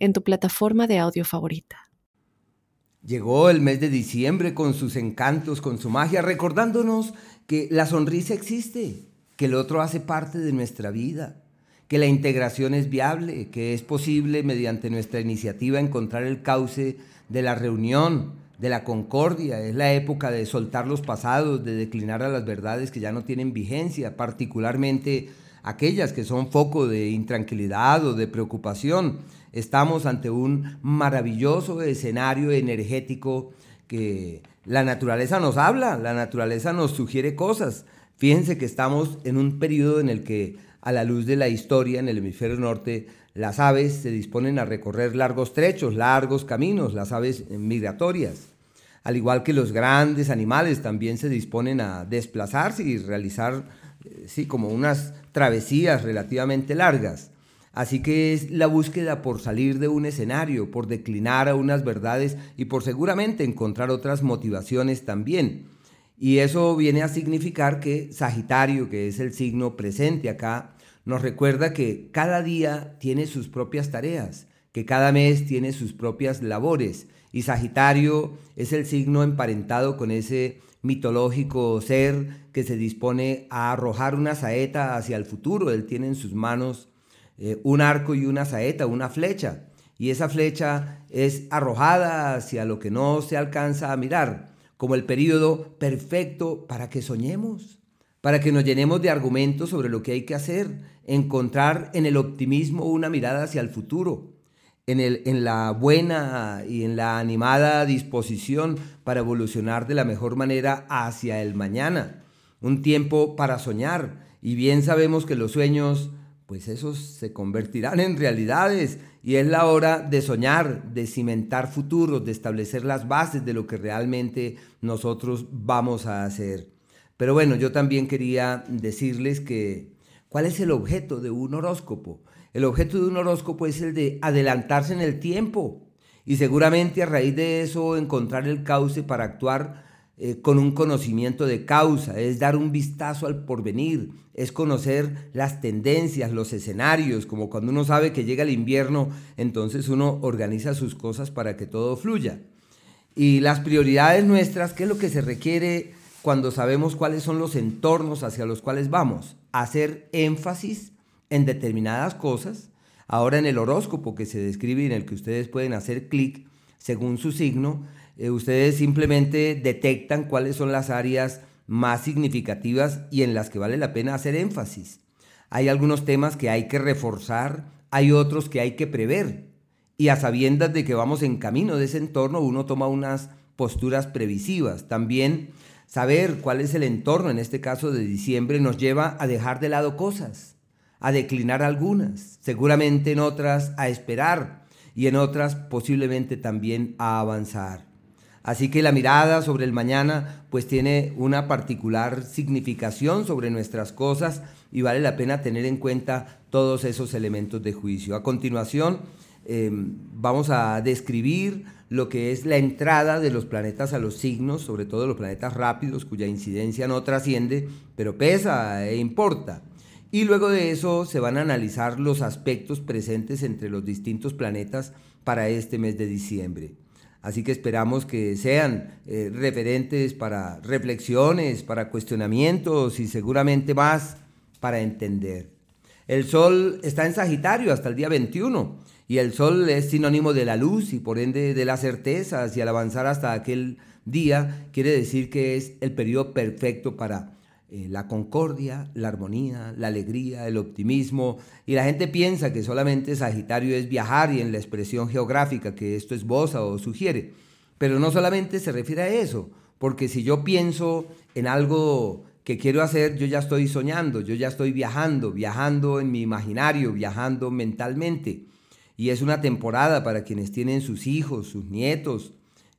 en tu plataforma de audio favorita. Llegó el mes de diciembre con sus encantos, con su magia, recordándonos que la sonrisa existe, que el otro hace parte de nuestra vida, que la integración es viable, que es posible mediante nuestra iniciativa encontrar el cauce de la reunión, de la concordia. Es la época de soltar los pasados, de declinar a las verdades que ya no tienen vigencia, particularmente aquellas que son foco de intranquilidad o de preocupación Estamos ante un maravilloso escenario energético que la naturaleza nos habla, la naturaleza nos sugiere cosas. Fíjense que estamos en un periodo en el que a la luz de la historia en el hemisferio norte, las aves se disponen a recorrer largos trechos, largos caminos, las aves migratorias. Al igual que los grandes animales también se disponen a desplazarse y realizar, eh, sí, como unas travesías relativamente largas. Así que es la búsqueda por salir de un escenario, por declinar a unas verdades y por seguramente encontrar otras motivaciones también. Y eso viene a significar que Sagitario, que es el signo presente acá, nos recuerda que cada día tiene sus propias tareas, que cada mes tiene sus propias labores. Y Sagitario es el signo emparentado con ese mitológico ser que se dispone a arrojar una saeta hacia el futuro. Él tiene en sus manos eh, un arco y una saeta, una flecha, y esa flecha es arrojada hacia lo que no se alcanza a mirar, como el periodo perfecto para que soñemos, para que nos llenemos de argumentos sobre lo que hay que hacer, encontrar en el optimismo una mirada hacia el futuro, en, el, en la buena y en la animada disposición para evolucionar de la mejor manera hacia el mañana, un tiempo para soñar, y bien sabemos que los sueños pues esos se convertirán en realidades y es la hora de soñar, de cimentar futuros, de establecer las bases de lo que realmente nosotros vamos a hacer. Pero bueno, yo también quería decirles que cuál es el objeto de un horóscopo. El objeto de un horóscopo es el de adelantarse en el tiempo y seguramente a raíz de eso encontrar el cauce para actuar eh, con un conocimiento de causa, es dar un vistazo al porvenir, es conocer las tendencias, los escenarios, como cuando uno sabe que llega el invierno, entonces uno organiza sus cosas para que todo fluya. Y las prioridades nuestras, ¿qué es lo que se requiere cuando sabemos cuáles son los entornos hacia los cuales vamos? Hacer énfasis en determinadas cosas. Ahora en el horóscopo que se describe y en el que ustedes pueden hacer clic según su signo, eh, ustedes simplemente detectan cuáles son las áreas más significativas y en las que vale la pena hacer énfasis. Hay algunos temas que hay que reforzar, hay otros que hay que prever. Y a sabiendas de que vamos en camino de ese entorno, uno toma unas posturas previsivas. También saber cuál es el entorno, en este caso de diciembre, nos lleva a dejar de lado cosas, a declinar algunas, seguramente en otras a esperar y en otras posiblemente también a avanzar. Así que la mirada sobre el mañana pues tiene una particular significación sobre nuestras cosas y vale la pena tener en cuenta todos esos elementos de juicio. A continuación em, vamos a describir lo que es la entrada de los planetas a los signos, sobre todo los planetas rápidos cuya incidencia no trasciende, pero pesa e importa. Y luego de eso se van a analizar los aspectos presentes entre los distintos planetas para este mes de diciembre. Así que esperamos que sean eh, referentes para reflexiones, para cuestionamientos y seguramente más para entender. El Sol está en Sagitario hasta el día 21 y el Sol es sinónimo de la luz y por ende de las certezas y al avanzar hasta aquel día quiere decir que es el periodo perfecto para eh, la concordia, la armonía, la alegría, el optimismo, y la gente piensa que solamente Sagitario es viajar y en la expresión geográfica que esto es bosa o sugiere, pero no solamente se refiere a eso, porque si yo pienso en algo que quiero hacer, yo ya estoy soñando, yo ya estoy viajando, viajando en mi imaginario, viajando mentalmente. y es una temporada para quienes tienen sus hijos, sus nietos,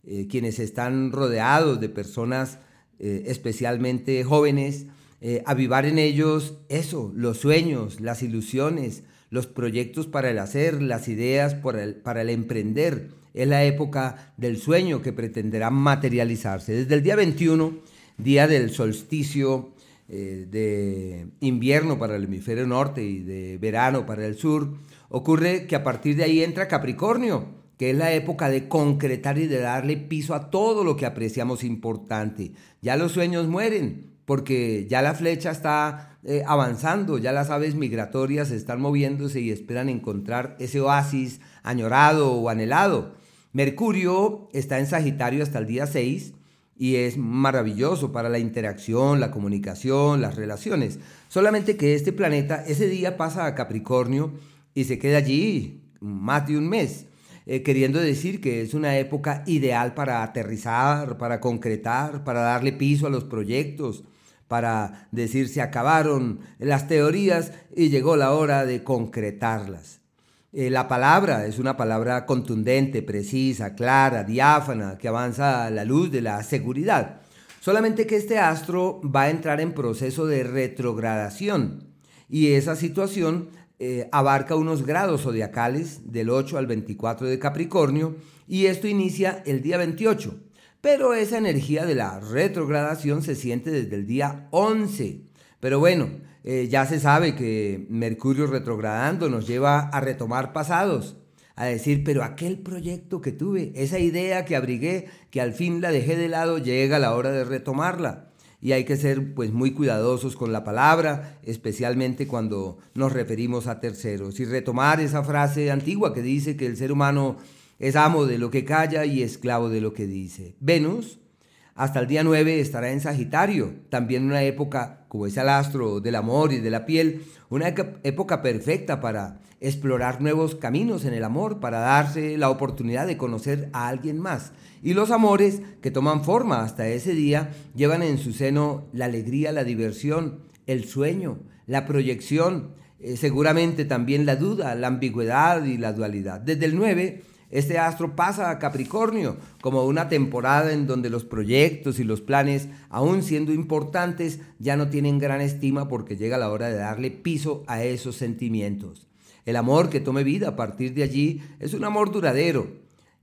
eh, quienes están rodeados de personas eh, especialmente jóvenes, eh, avivar en ellos eso, los sueños, las ilusiones, los proyectos para el hacer, las ideas para el, para el emprender. Es la época del sueño que pretenderá materializarse. Desde el día 21, día del solsticio de invierno para el hemisferio norte y de verano para el sur, ocurre que a partir de ahí entra Capricornio, que es la época de concretar y de darle piso a todo lo que apreciamos importante. Ya los sueños mueren, porque ya la flecha está eh, avanzando, ya las aves migratorias están moviéndose y esperan encontrar ese oasis añorado o anhelado. Mercurio está en Sagitario hasta el día 6 y es maravilloso para la interacción, la comunicación, las relaciones. Solamente que este planeta ese día pasa a Capricornio y se queda allí más de un mes. Eh, queriendo decir que es una época ideal para aterrizar, para concretar, para darle piso a los proyectos, para decir se acabaron las teorías y llegó la hora de concretarlas. Eh, la palabra es una palabra contundente, precisa, clara, diáfana, que avanza a la luz de la seguridad. Solamente que este astro va a entrar en proceso de retrogradación y esa situación eh, abarca unos grados zodiacales del 8 al 24 de Capricornio y esto inicia el día 28. Pero esa energía de la retrogradación se siente desde el día 11. Pero bueno, eh, ya se sabe que Mercurio retrogradando nos lleva a retomar pasados, a decir, pero aquel proyecto que tuve, esa idea que abrigué, que al fin la dejé de lado, llega la hora de retomarla y hay que ser pues muy cuidadosos con la palabra, especialmente cuando nos referimos a terceros y retomar esa frase antigua que dice que el ser humano es amo de lo que calla y esclavo de lo que dice. Venus hasta el día 9 estará en Sagitario, también una época como es el astro del amor y de la piel, una época perfecta para explorar nuevos caminos en el amor, para darse la oportunidad de conocer a alguien más. Y los amores que toman forma hasta ese día llevan en su seno la alegría, la diversión, el sueño, la proyección, eh, seguramente también la duda, la ambigüedad y la dualidad. Desde el 9, este astro pasa a Capricornio como una temporada en donde los proyectos y los planes, aún siendo importantes, ya no tienen gran estima porque llega la hora de darle piso a esos sentimientos. El amor que tome vida a partir de allí es un amor duradero,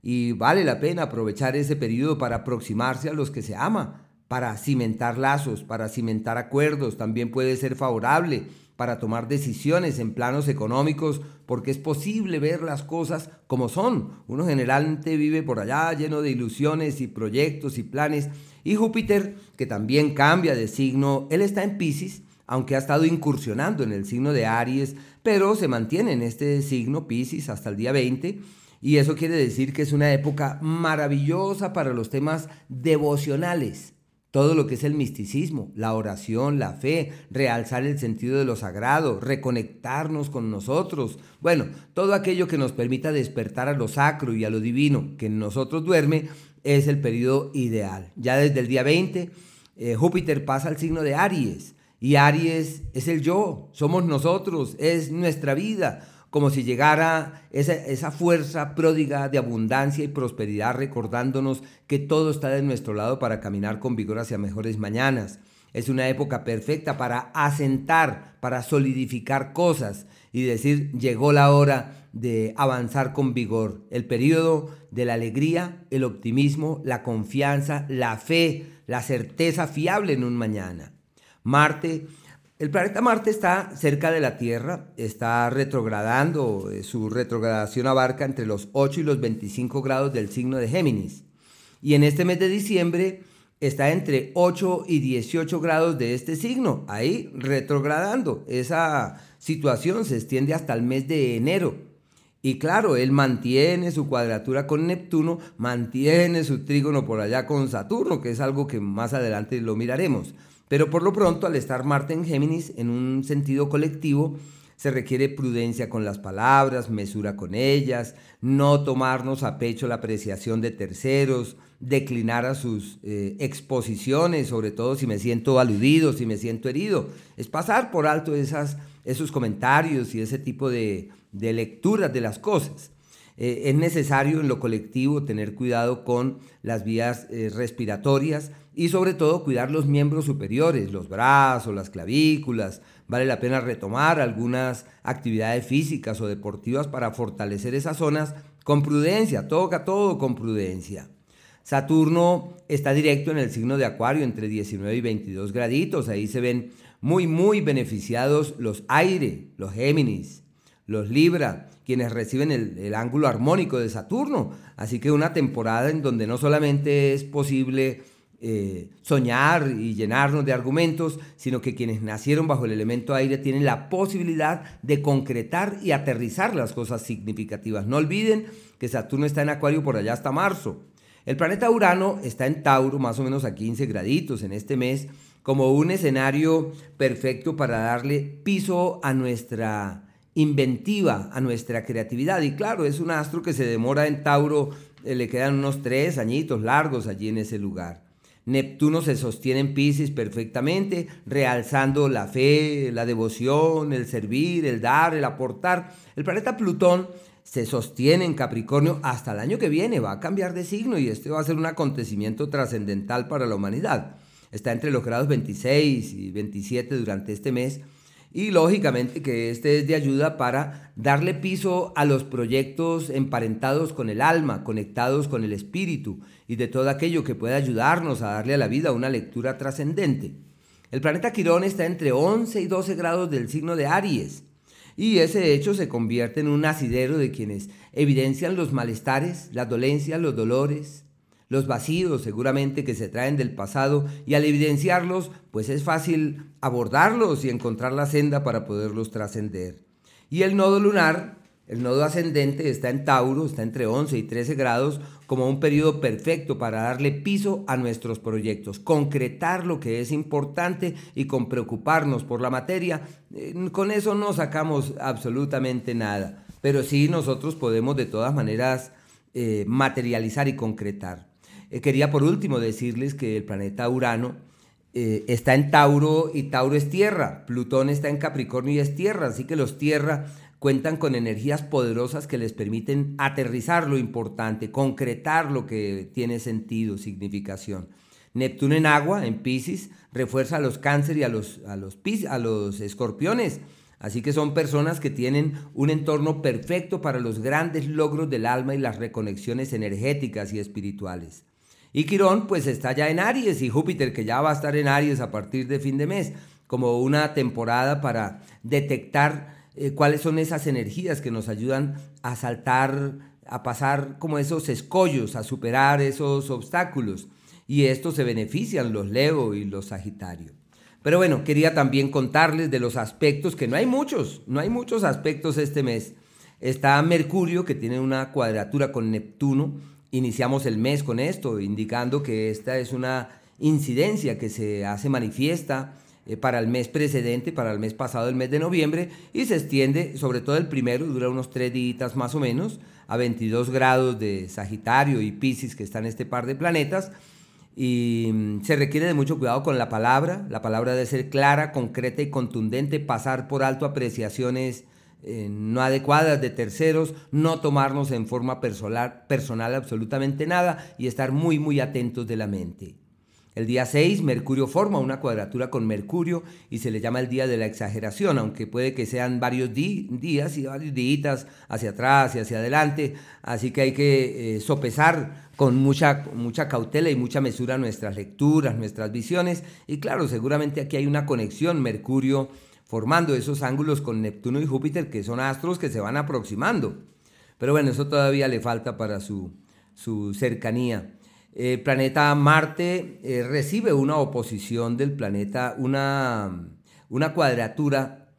y vale la pena aprovechar ese periodo para aproximarse a los que se ama, para cimentar lazos, para cimentar acuerdos. También puede ser favorable para tomar decisiones en planos económicos, porque es posible ver las cosas como son. Uno generalmente vive por allá lleno de ilusiones y proyectos y planes. Y Júpiter, que también cambia de signo, él está en Pisces, aunque ha estado incursionando en el signo de Aries, pero se mantiene en este signo Pisces hasta el día 20 y eso quiere decir que es una época maravillosa para los temas devocionales. Todo lo que es el misticismo, la oración, la fe, realzar el sentido de lo sagrado, reconectarnos con nosotros. Bueno, todo aquello que nos permita despertar a lo sacro y a lo divino que en nosotros duerme es el periodo ideal. Ya desde el día 20, eh, Júpiter pasa al signo de Aries. Y Aries es el yo, somos nosotros, es nuestra vida como si llegara esa, fuerza pródiga de abundancia y prosperidad recordándonos que todo está de nuestro lado para caminar con vigor hacia mejores mañanas. Es una época perfecta para asentar, para solidificar cosas y decir, llegó la hora de avanzar con vigor. El periodo de la alegría, el optimismo, la confianza, la fe, la certeza fiable en un mañana. Marte el planeta Marte está cerca de la Tierra, está retrogradando, eh, su retrogradación abarca entre los 8 y los 25 grados del signo de Géminis. Y en este mes de diciembre está entre 8 y 18 grados de este signo, ahí retrogradando. Esa situación se extiende hasta el mes de enero. Y claro, él mantiene su cuadratura con Neptuno, mantiene su trígono por allá con Saturno, que es algo que más adelante lo miraremos. Pero por lo pronto, al estar Marte en Géminis en un sentido colectivo, se requiere prudencia con las palabras, mesura con ellas, no tomarnos a pecho la apreciación de terceros, declinar a sus eh, exposiciones, sobre todo si me siento aludido, si me siento herido. Es pasar por alto esos comentarios y ese tipo de, de lecturas de las cosas. Eh, es necesario en lo colectivo tener cuidado con las vías eh, respiratorias y sobre todo cuidar los miembros superiores, los brazos, las clavículas. Vale la pena retomar algunas actividades físicas o deportivas para fortalecer esas zonas con prudencia, toca todo con prudencia. Saturno está directo en el signo de Acuario entre 19 y 22 graditos. Ahí se ven muy, muy beneficiados los aire, los Géminis, los Libra, quienes reciben el, ángulo armónico de Saturno. Así que una temporada en donde no solamente es posible eh, soñar y llenarnos de argumentos, sino que quienes nacieron bajo el elemento aire tienen la posibilidad de concretar y aterrizar las cosas significativas. No olviden que Saturno está en Acuario por allá hasta marzo. El planeta Urano está en Tauro, más o menos a 15 graditos en este mes, como un escenario perfecto para darle piso a nuestra inventiva a nuestra creatividad. Y claro, es un astro que se demora en Tauro, eh, le quedan unos tres añitos largos allí en ese lugar. Neptuno se sostiene en Pisces perfectamente, realzando la fe, la devoción, el servir, el dar, el aportar. El planeta Plutón se sostiene en Capricornio hasta el año que viene, va a cambiar de signo y este va a ser un acontecimiento trascendental para la humanidad. Está entre los grados 26 y 27 durante este mes y lógicamente que este es de ayuda para darle piso a los proyectos emparentados con el alma, conectados con el espíritu y de todo aquello que pueda ayudarnos a darle a la vida una lectura trascendente. El planeta Quirón está entre 11 y 12 grados del signo de Aries y ese hecho se convierte en un asidero de quienes evidencian los malestares, las dolencias, los dolores, los vacíos seguramente que se traen del pasado y al evidenciarlos, pues es fácil abordarlos y encontrar la senda para poderlos trascender. Y el nodo lunar, el nodo ascendente está en Tauro, está entre 11 y 13 grados, como un periodo perfecto para darle piso a nuestros proyectos, concretar lo que es importante y con preocuparnos por la materia, eh, con eso no sacamos absolutamente nada, pero sí nosotros podemos de todas maneras eh, materializar y concretar. Eh, quería por último decirles que el planeta Urano eh, está en Tauro y Tauro es tierra, Plutón está en Capricornio y es tierra, así que los tierra cuentan con energías poderosas que les permiten aterrizar lo importante, concretar lo que tiene sentido, significación. Neptuno en agua, en Pisces, refuerza a los cáncer y a los, a los, a los escorpiones. Así que son personas que tienen un entorno perfecto para los grandes logros del alma y las reconexiones energéticas y espirituales. Y Quirón pues está ya en Aries y Júpiter que ya va a estar en Aries a partir de fin de mes, como una temporada para detectar eh, cuáles son esas energías que nos ayudan a saltar, a pasar como esos escollos, a superar esos obstáculos. Y esto se benefician los Leo y los Sagitario. Pero bueno, quería también contarles de los aspectos, que no hay muchos, no hay muchos aspectos este mes. Está Mercurio, que tiene una cuadratura con Neptuno, Iniciamos el mes con esto, indicando que esta es una incidencia que se hace manifiesta eh, para el mes precedente, para el mes pasado, el mes de noviembre, y se extiende, sobre todo el primero, dura unos tres días más o menos, a 22 grados de Sagitario y Pisces, que están este par de planetas, y mm, se requiere de mucho cuidado con la palabra, la palabra debe ser clara, concreta y contundente, pasar por alto apreciaciones eh, no adecuadas de terceros, no tomarnos en forma personal, personal absolutamente nada y estar muy muy atentos de la mente. El día 6, Mercurio forma una cuadratura con Mercurio y se le llama el día de la exageración, aunque puede que sean varios días y varios días hacia atrás y hacia adelante, así que hay que eh, sopesar con mucha, mucha cautela y mucha mesura nuestras lecturas, nuestras visiones, y claro, seguramente aquí hay una conexión Mercurio formando esos ángulos con Neptuno y Júpiter, que son astros que se van aproximando. Pero bueno, eso todavía le falta para su, cercanía. El planeta Marte eh, recibe una oposición del planeta, una, una cuadratura.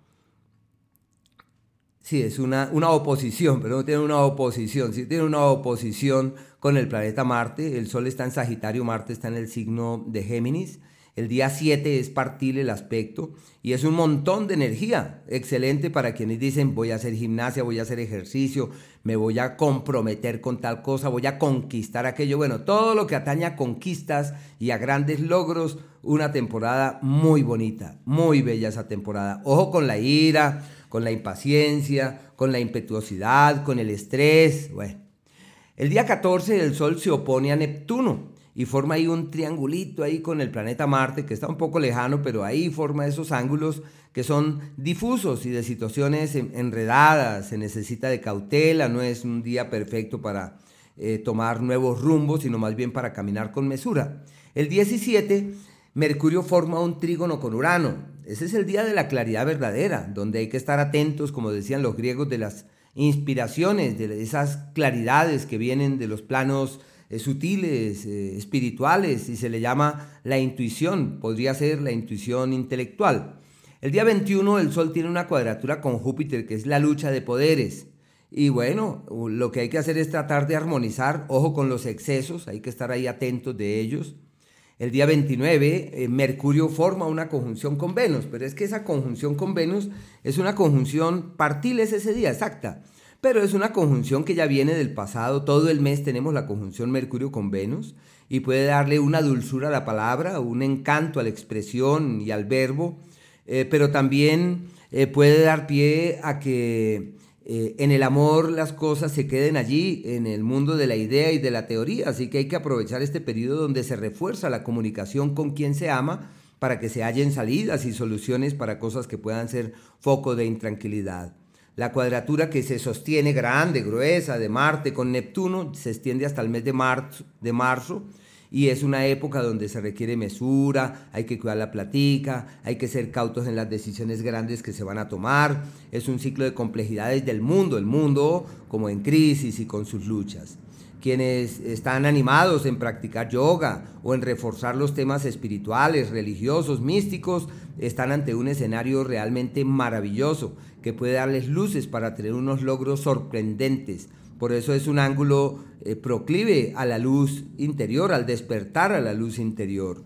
Sí, es una, una oposición, pero no tiene una oposición, sí tiene una oposición con el planeta Marte. El Sol está en Sagitario, Marte está en el signo de Géminis El día 7 es partir el aspecto y es un montón de energía. Excelente para quienes dicen voy a hacer gimnasia, voy a hacer ejercicio, me voy a comprometer con tal cosa, voy a conquistar aquello. Bueno, todo lo que atañe a conquistas y a grandes logros, una temporada muy bonita, muy bella esa temporada. Ojo con la ira, con la impaciencia, con la impetuosidad, con el estrés. Bueno, el día 14 el Sol se opone a Neptuno y forma ahí un triangulito ahí con el planeta Marte, que está un poco lejano, pero ahí forma esos ángulos que son difusos y de situaciones enredadas, se necesita de cautela, no es un día perfecto para eh, tomar nuevos rumbos, sino más bien para caminar con mesura. El 17, Mercurio forma un trígono con Urano. Ese es el día de la claridad verdadera, donde hay que estar atentos, como decían los griegos, de las inspiraciones, de esas claridades que vienen de los planos sutiles, eh, espirituales, y se le llama la intuición, podría ser la intuición intelectual. El día 21 el Sol tiene una cuadratura con Júpiter, que es la lucha de poderes. Y bueno, lo que hay que hacer es tratar de armonizar, ojo con los excesos, hay que estar ahí atentos de ellos. El día 29, eh, Mercurio forma una conjunción con Venus, pero es que esa conjunción con Venus es una conjunción partiles ese día, exacta pero es una conjunción que ya viene del pasado. Todo el mes tenemos la conjunción Mercurio con Venus y puede darle una dulzura a la palabra, un encanto a la expresión y al verbo, eh, pero también eh, puede dar pie a que eh, en el amor las cosas se queden allí, en el mundo de la idea y de la teoría. Así que hay que aprovechar este periodo donde se refuerza la comunicación con quien se ama para que se hallen salidas y soluciones para cosas que puedan ser foco de intranquilidad. La cuadratura que se sostiene grande, gruesa, de Marte con Neptuno, se extiende hasta el mes de marzo, de marzo y es una época donde se requiere mesura, hay que cuidar la platica, hay que ser cautos en las decisiones grandes que se van a tomar. Es un ciclo de complejidades del mundo, el mundo como en crisis y con sus luchas. Quienes están animados en practicar yoga o en reforzar los temas espirituales, religiosos, místicos, están ante un escenario realmente maravilloso que puede darles luces para tener unos logros sorprendentes. Por eso es un ángulo eh, proclive a la luz interior, al despertar a la luz interior.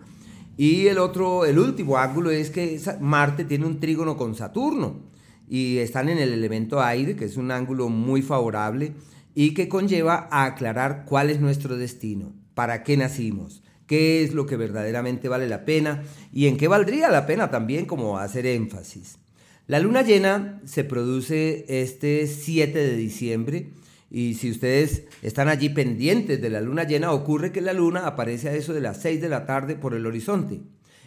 Y el otro, el último ángulo es que Marte tiene un trígono con Saturno y están en el elemento aire, que es un ángulo muy favorable y que conlleva a aclarar cuál es nuestro destino, para qué nacimos, qué es lo que verdaderamente vale la pena y en qué valdría la pena también como hacer énfasis. La luna llena se produce este 7 de diciembre y si ustedes están allí pendientes de la luna llena, ocurre que la luna aparece a eso de las 6 de la tarde por el horizonte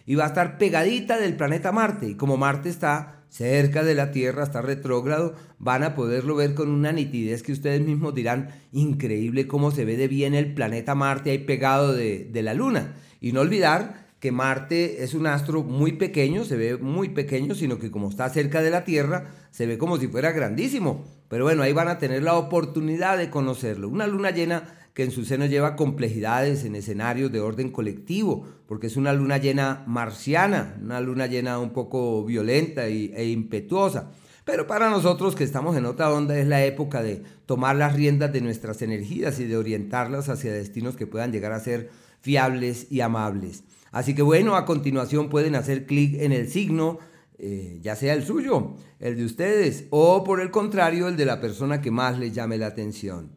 y va a estar pegadita del planeta Marte y como Marte está cerca de la Tierra, está retrógrado, van a poderlo ver con una nitidez que ustedes mismos dirán, increíble cómo se ve de bien el planeta Marte ahí pegado de, de la luna. Y no olvidar que Marte es un astro muy pequeño, se ve muy pequeño, sino que como está cerca de la Tierra, se ve como si fuera grandísimo. Pero bueno, ahí van a tener la oportunidad de conocerlo. Una luna llena que en su seno lleva complejidades en escenarios de orden colectivo, porque es una luna llena marciana, una luna llena un poco violenta e impetuosa. Pero para nosotros que estamos en otra onda es la época de tomar las riendas de nuestras energías y de orientarlas hacia destinos que puedan llegar a ser fiables y amables. Así que bueno, a continuación pueden hacer clic en el signo, eh, ya sea el suyo, el de ustedes, o por el contrario, el de la persona que más les llame la atención.